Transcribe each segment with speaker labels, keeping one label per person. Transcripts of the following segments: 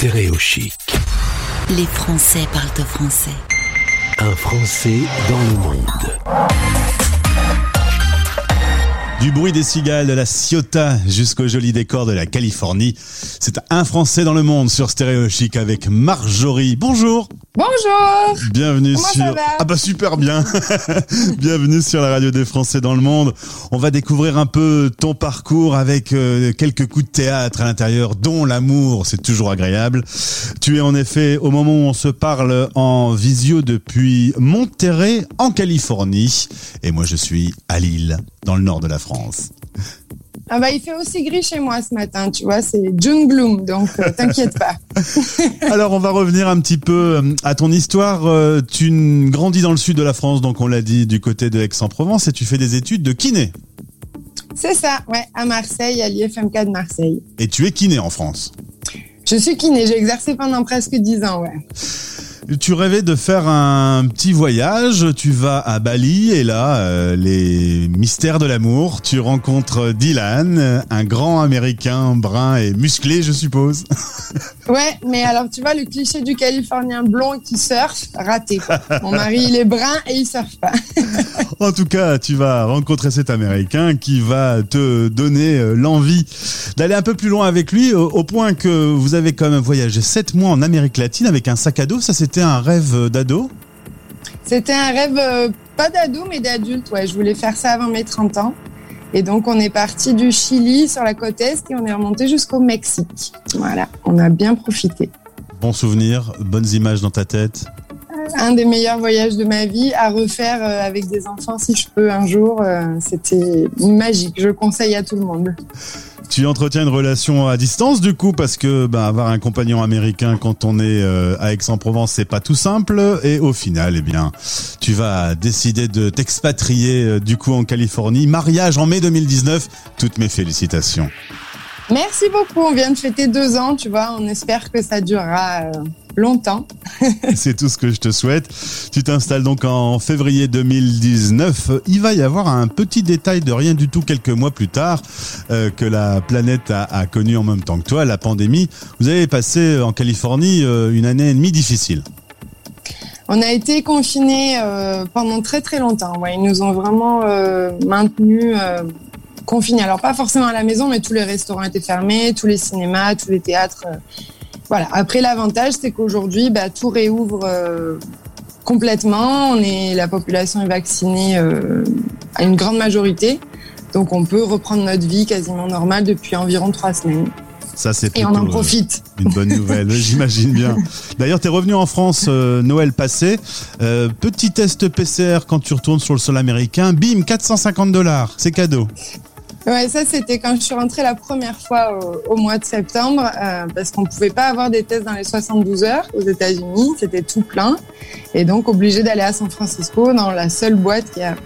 Speaker 1: Stéréo Chic.
Speaker 2: Les Français parlent au français.
Speaker 1: Un Français dans le monde.
Speaker 3: Du bruit des cigales de la Ciota jusqu'au joli décor de la Californie. C'est un Français dans le monde sur Stéréo Chic avec Marjorie. Bonjour.
Speaker 4: Bonjour.
Speaker 3: Bienvenue
Speaker 4: Comment
Speaker 3: sur.
Speaker 4: ça va
Speaker 3: ah bah super bien. Bienvenue sur la radio des Français dans le monde. On va découvrir un peu ton parcours avec euh, quelques coups de théâtre à l'intérieur, dont l'amour. C'est toujours agréable. Tu es en effet au moment où on se parle en visio depuis Monterrey en Californie, et moi je suis à Lille, dans le nord de la France.
Speaker 4: Ah bah il fait aussi gris chez moi ce matin, tu vois, c'est June Gloom, donc euh, t'inquiète pas.
Speaker 3: Alors on va revenir un petit peu euh, à ton histoire. Euh, Tu grandis dans le sud de la France, donc on l'a dit du côté de Aix-en-Provence, et tu fais des études de kiné.
Speaker 4: C'est ça, ouais, à Marseille, à l'IFMK de Marseille.
Speaker 3: Et tu es kiné en France.
Speaker 4: Je suis kiné, j'ai exercé pendant presque 10 ans, ouais.
Speaker 3: Tu rêvais de faire un petit voyage, tu vas à Bali et là, euh, les mystères de l'amour, tu rencontres Dylan, un grand américain brun et musclé, je suppose.
Speaker 4: Ouais, mais alors tu vois, le cliché du Californien blond qui surfe, raté. quoi. Mon mari, il est brun et il surfe pas.
Speaker 3: En tout cas, tu vas rencontrer cet Américain qui va te donner euh, l'envie d'aller un peu plus loin avec lui, au, point que vous avez quand même voyagé sept mois en Amérique latine avec un sac à dos. Ça, c'était un rêve euh, d'ado.
Speaker 4: C'était un rêve, euh, pas d'ado, mais d'adulte, ouais. Je voulais faire ça avant mes 30 ans. Et donc, on est parti du Chili sur la côte Est et on est remonté jusqu'au Mexique. Voilà, on a bien profité.
Speaker 3: Bon souvenir, bonnes images dans ta tête.
Speaker 4: un des meilleurs voyages de ma vie à refaire euh, avec des enfants si je peux un jour. C'était magique. Je le conseille à tout le monde.
Speaker 3: Tu entretiens une relation à distance du coup parce que bah, avoir un compagnon américain quand on est euh, à Aix-en-Provence c'est pas tout simple et au final eh bien tu vas décider de t'expatrier euh, du coup en Californie mariage en mai 2019 toutes mes félicitations
Speaker 4: Merci beaucoup. On vient de fêter deux ans, tu vois. On espère que ça durera euh, longtemps.
Speaker 3: c'est tout ce que je te souhaite tu t'installes donc en février 2019 il va y avoir un petit détail de rien du tout quelques mois plus tard euh, que la planète a, a connu en même temps que toi la pandémie vous avez passé en Californie euh, une année et demie difficile
Speaker 4: On a été confinés euh, pendant très très longtemps. Ouais, ils nous ont vraiment euh, maintenus euh, confinés. Alors pas forcément à la maison, mais tous les restaurants étaient fermés, tous les cinémas, tous les théâtres. Voilà. Après l'avantage, c'est qu'aujourd'hui, bah, tout réouvre euh, complètement. On est, la population est vaccinée euh, à une grande majorité, donc on peut reprendre notre vie quasiment normale depuis environ trois semaines.
Speaker 3: Ça, c'est
Speaker 4: Et on en
Speaker 3: euh,
Speaker 4: profite.
Speaker 3: une bonne nouvelle, j'imagine bien. D'ailleurs, tu es revenu en France euh, Noël passé. Euh, petit test PCR quand tu retournes sur le sol américain. Bim, 450 dollars. C'est cadeau.
Speaker 4: Ouais, ça c'était quand je suis rentrée la première fois au, au mois de septembre, euh, parce qu'on pouvait pas avoir des tests dans les 72 heures aux États-Unis, c'était tout plein, et donc obligé d'aller à San Francisco dans la seule boîte qui a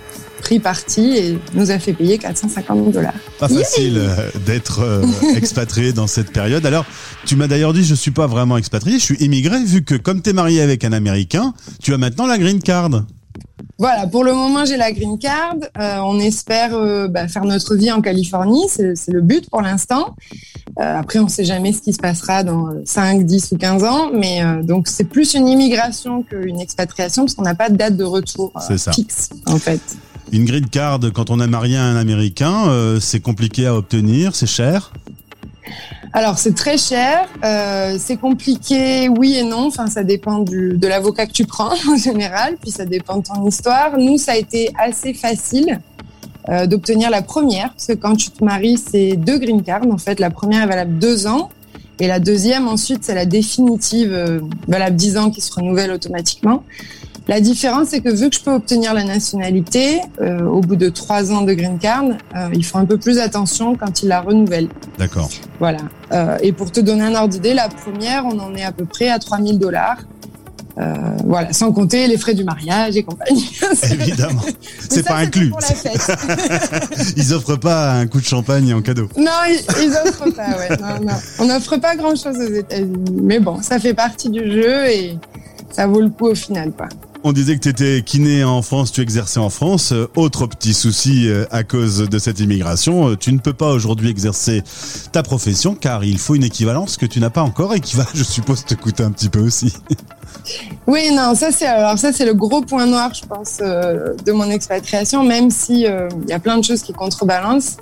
Speaker 4: pris parti et nous a fait payer 450 dollars.
Speaker 3: Pas facile euh, d'être euh, expatrié dans cette période. Alors, tu m'as d'ailleurs dit, je suis pas vraiment expatrié, je suis immigré, vu que comme tu es marié avec un Américain, tu as maintenant la green card.
Speaker 4: Voilà, pour le moment j'ai la green card. Euh, on espère euh, bah, faire notre vie en Californie, c'est le but pour l'instant. Euh, après, on ne sait jamais ce qui se passera dans 5, 10 ou 15 ans, mais donc c'est plus une immigration qu'une expatriation parce qu'on n'a pas de date de retour
Speaker 3: ça.
Speaker 4: fixe en fait.
Speaker 3: Une green card, quand on est marié à un Américain, c'est compliqué à obtenir, c'est cher?
Speaker 4: Alors c'est très cher, euh, c'est compliqué, oui et non. Enfin, ça dépend de l'avocat que tu prends en général, puis ça dépend de ton histoire. Nous, ça a été assez facile euh, d'obtenir la première, parce que quand tu te maries, c'est deux green cards. En fait, la première est valable deux ans, et la deuxième, ensuite, c'est la définitive, euh, valable dix ans, qui se renouvelle automatiquement. La différence, c'est que vu que je peux obtenir la nationalité, euh, au bout de trois ans de green card, euh, ils font un peu plus attention quand ils la renouvellent.
Speaker 3: D'accord.
Speaker 4: Voilà. Euh, et pour te donner un ordre d'idée, la première, on en est à peu près à 3000 dollars. Euh, voilà, sans compter les frais du mariage et compagnie.
Speaker 3: Évidemment. C'est pas inclus.
Speaker 4: Pour la fête.
Speaker 3: Ils offrent pas un coup de champagne en cadeau.
Speaker 4: non, ils, ils offrent pas. Ouais. Non, non. On n'offre pas grand chose aux États-Unis, mais bon, ça fait partie du jeu et ça vaut le coup au final, quoi.
Speaker 3: On disait que tu étais kiné en France, tu exerçais en France. Euh, autre petit souci euh, à cause de cette immigration, euh, tu ne peux pas aujourd'hui exercer ta profession car il faut une équivalence que tu n'as pas encore et qui va, je suppose, te coûter un petit peu aussi.
Speaker 4: Oui, non, ça c'est alors ça c'est le gros point noir, je pense, de mon expatriation. Même si il y a plein de choses qui contrebalancent,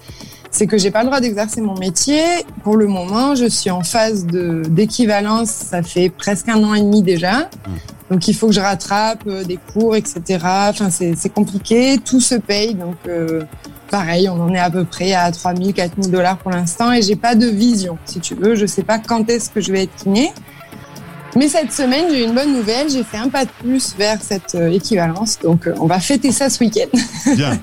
Speaker 4: c'est que j'ai pas le droit d'exercer mon métier. Pour le moment, je suis en phase de d'équivalence. Ça fait presque un an et demi déjà. Mmh. Donc il faut que je rattrape euh, des cours, etc. Enfin c'est compliqué, tout se paye. Donc euh, pareil, on en est à peu près à 3000, 4000 dollars pour l'instant et j'ai pas de vision, si tu veux. Je sais pas quand est-ce que je vais être kiné. Mais cette semaine, j'ai une bonne nouvelle. J'ai fait un pas de plus vers cette euh, équivalence. Donc, on va fêter ça ce week-end.
Speaker 3: Bien.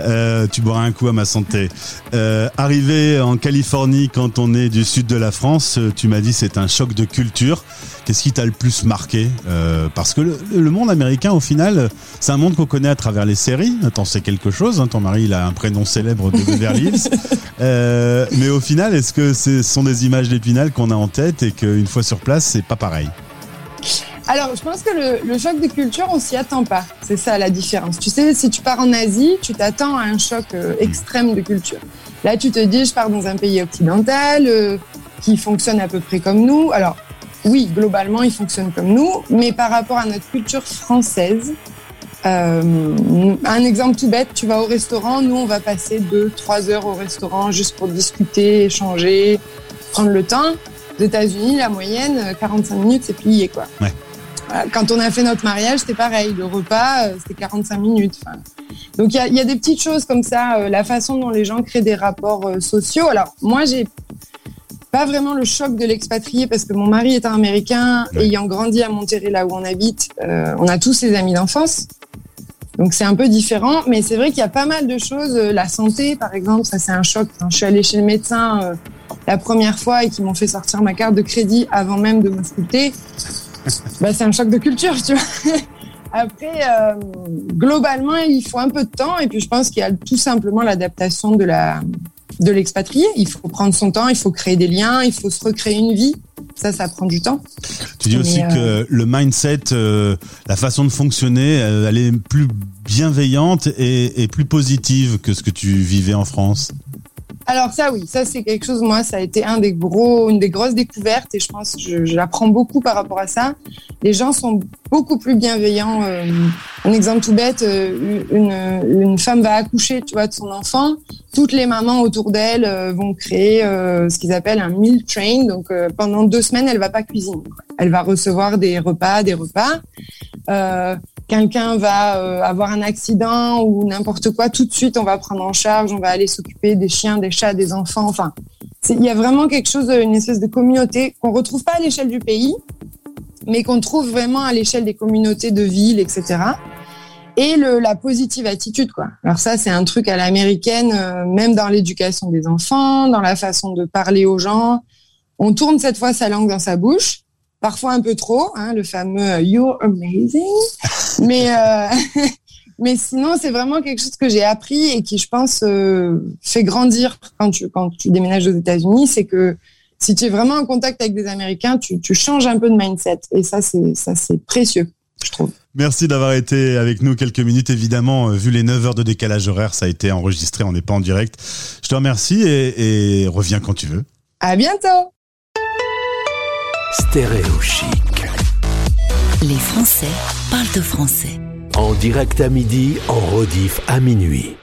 Speaker 3: Euh, tu boiras un coup à ma santé. Euh, arrivé en Californie quand on est du sud de la France, tu m'as dit c'est un choc de culture. Qu'est-ce qui t'a le plus marqué euh, Parce que le, monde américain, au final, c'est un monde qu'on connaît à travers les séries. Attends, c'est quelque chose. Hein. Ton mari, il a un prénom célèbre de Beverly Hills. euh, mais au final, est-ce que ce sont des images d'épinal qu'on a en tête et qu'une fois sur place, c'est pas pareil?
Speaker 4: Alors, je pense que le, le choc de culture, on s'y attend pas. C'est ça la différence. Tu sais, si tu pars en Asie, tu t'attends à un choc euh, extrême de culture. Là, tu te dis, je pars dans un pays occidental euh, qui fonctionne à peu près comme nous. Alors, oui, globalement, ils fonctionnent comme nous, mais par rapport à notre culture française, euh, un exemple tout bête, tu vas au restaurant, nous on va passer deux, trois heures au restaurant juste pour discuter, échanger, prendre le temps. Aux États-Unis, la moyenne, 45 minutes, c'est plié quoi. Ouais. Quand on a fait notre mariage, c'était pareil. Le repas, euh, c'était 45 minutes. donc il y a, y a, des petites choses comme ça, euh, la façon dont les gens créent des rapports euh, sociaux. Alors moi, j'ai pas vraiment le choc de l'expatrié parce que mon mari est un Américain, ayant grandi à Monterrey, là où on habite, euh, on a tous ses amis d'enfance. Donc c'est un peu différent, mais c'est vrai qu'il y a pas mal de choses. Euh, la santé, par exemple, ça c'est un choc. Quand je suis allée chez le médecin euh, la première fois et qu'ils m'ont fait sortir ma carte de crédit avant même de m'ausculter, bah, c'est un choc de culture, tu vois. Après, globalement, il faut un peu de temps et puis je pense qu'il y a tout simplement l'adaptation de la de l'expatrié. Il faut prendre son temps, il faut créer des liens, il faut se recréer une vie. Ça, ça prend du temps.
Speaker 3: Tu dis aussi que euh, le mindset, euh, la façon de fonctionner, euh, elle est plus bienveillante et, et plus positive que ce que tu vivais en France.
Speaker 4: Alors ça oui, ça c'est quelque chose, moi ça a été une des grosses découvertes et je pense que j'apprends beaucoup par rapport à ça. Les gens sont beaucoup plus bienveillants. Euh, un exemple tout bête, euh, une, une, femme va accoucher, tu vois, de son enfant. Toutes les mamans autour d'elle euh, vont créer ce qu'ils appellent un meal train. Donc pendant deux semaines, elle va pas cuisiner. Elle va recevoir des repas, des repas quelqu'un va euh, avoir un accident ou n'importe quoi, tout de suite on va prendre en charge, on va aller s'occuper des chiens, des chats, des enfants. Enfin, il y a vraiment quelque chose, une espèce de communauté qu'on retrouve pas à l'échelle du pays, mais qu'on trouve vraiment à l'échelle des communautés de villes, etc. Et la positive attitude, quoi. Alors ça, c'est un truc à l'américaine, euh, même dans l'éducation des enfants, dans la façon de parler aux gens. On tourne cette fois sa langue dans sa bouche parfois un peu trop, hein, le fameux euh, You're amazing. mais, euh, mais sinon, c'est vraiment quelque chose que j'ai appris et qui, je pense, euh, fait grandir quand tu, quand tu déménages aux États-Unis. C'est que si tu es vraiment en contact avec des Américains, tu, tu changes un peu de mindset. Et ça, c'est, ça, c'est précieux, je trouve.
Speaker 3: Merci d'avoir été avec nous quelques minutes. Évidemment, vu les 9 heures de décalage horaire, ça a été enregistré, on n'est pas en direct. Je te remercie et, et reviens quand tu veux.
Speaker 4: À bientôt.
Speaker 1: Stéréo chic.
Speaker 2: Les Français parlent de français.
Speaker 1: En direct à midi, en rediff à minuit.